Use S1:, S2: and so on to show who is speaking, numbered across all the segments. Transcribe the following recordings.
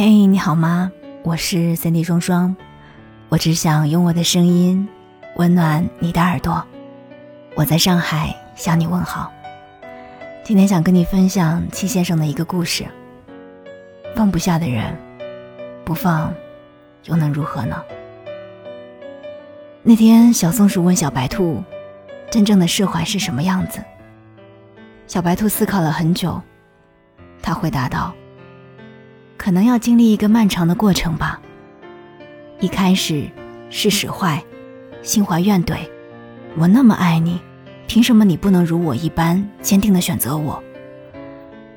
S1: 嘿，你好吗？我是 Cindy 双双，我只想用我的声音温暖你的耳朵。我在上海向你问好。今天想跟你分享戚先生的一个故事。放不下的人，不放又能如何呢？那天，小松鼠问小白兔：“真正的释怀是什么样子？”小白兔思考了很久，他回答道。可能要经历一个漫长的过程吧。一开始是使坏，心怀怨怼，我那么爱你，凭什么你不能如我一般坚定的选择我？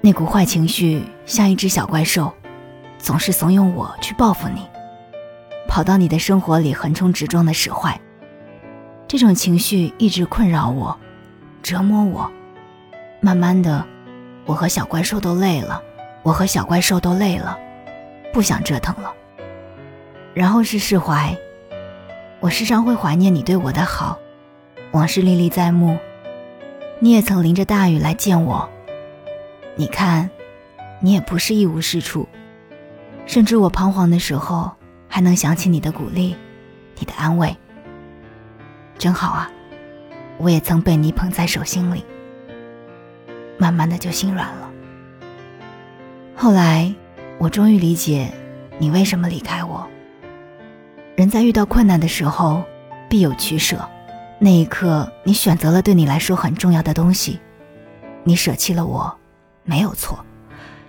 S1: 那股坏情绪像一只小怪兽，总是怂恿我去报复你，跑到你的生活里横冲直撞的使坏。这种情绪一直困扰我，折磨我。慢慢的，我和小怪兽都累了。我和小怪兽都累了，不想折腾了。然后是释怀，我时常会怀念你对我的好，往事历历在目。你也曾淋着大雨来见我，你看，你也不是一无是处，甚至我彷徨的时候，还能想起你的鼓励，你的安慰。真好啊，我也曾被你捧在手心里，慢慢的就心软了。后来，我终于理解你为什么离开我。人在遇到困难的时候，必有取舍。那一刻，你选择了对你来说很重要的东西，你舍弃了我，没有错，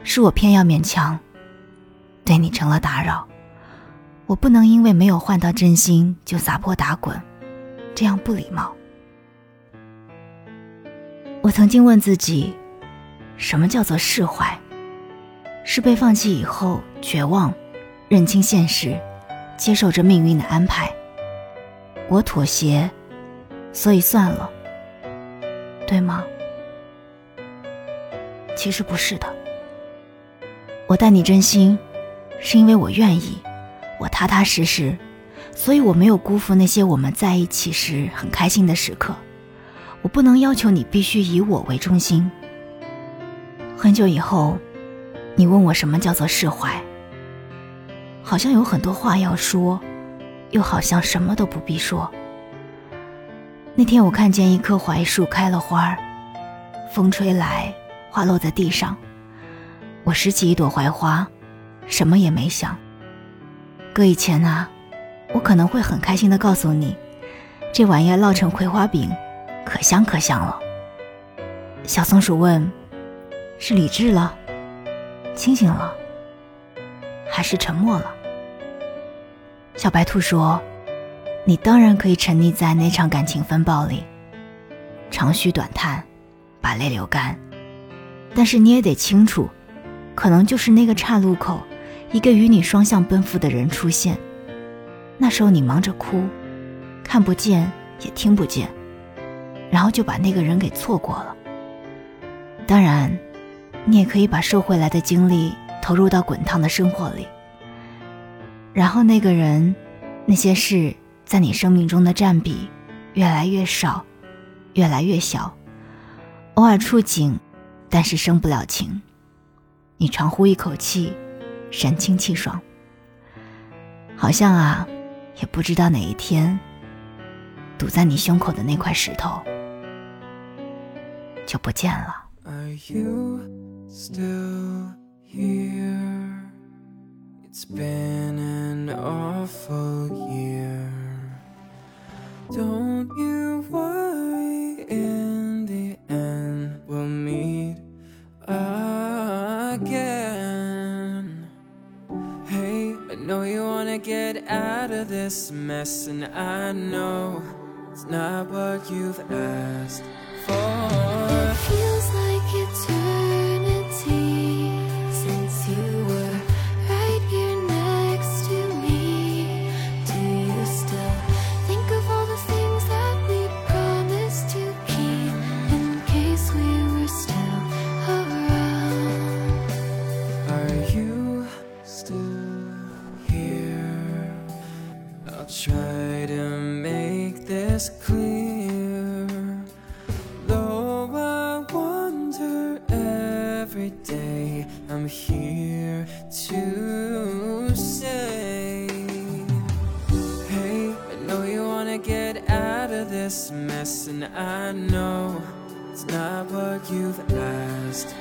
S1: 是我偏要勉强，对你成了打扰。我不能因为没有换到真心就撒泼打滚，这样不礼貌。我曾经问自己，什么叫做释怀？是被放弃以后绝望，认清现实，接受着命运的安排。我妥协，所以算了，对吗？其实不是的。我待你真心，是因为我愿意，我踏踏实实，所以我没有辜负那些我们在一起时很开心的时刻。我不能要求你必须以我为中心。很久以后。你问我什么叫做释怀？好像有很多话要说，又好像什么都不必说。那天我看见一棵槐树开了花儿，风吹来，花落在地上。我拾起一朵槐花，什么也没想。搁以前啊，我可能会很开心的告诉你，这玩意烙成葵花饼，可香可香了。小松鼠问：“是理智了？”清醒了，还是沉默了？小白兔说：“你当然可以沉溺在那场感情风暴里，长吁短叹，把泪流干。但是你也得清楚，可能就是那个岔路口，一个与你双向奔赴的人出现。那时候你忙着哭，看不见也听不见，然后就把那个人给错过了。当然。”你也可以把收回来的精力投入到滚烫的生活里，然后那个人、那些事在你生命中的占比越来越少，越来越小，偶尔触景，但是生不了情。你长呼一口气，神清气爽，好像啊，也不知道哪一天，堵在你胸口的那块石头就不见了。Still here. It's been an awful year. Don't you worry, in the end, we'll meet again. Hey, I know you wanna get out of this mess, and I know it's not what you've asked for. as clear.
S2: Though I wonder every day, I'm here to say, Hey, I know you wanna get out of this mess, and I know it's not what you've asked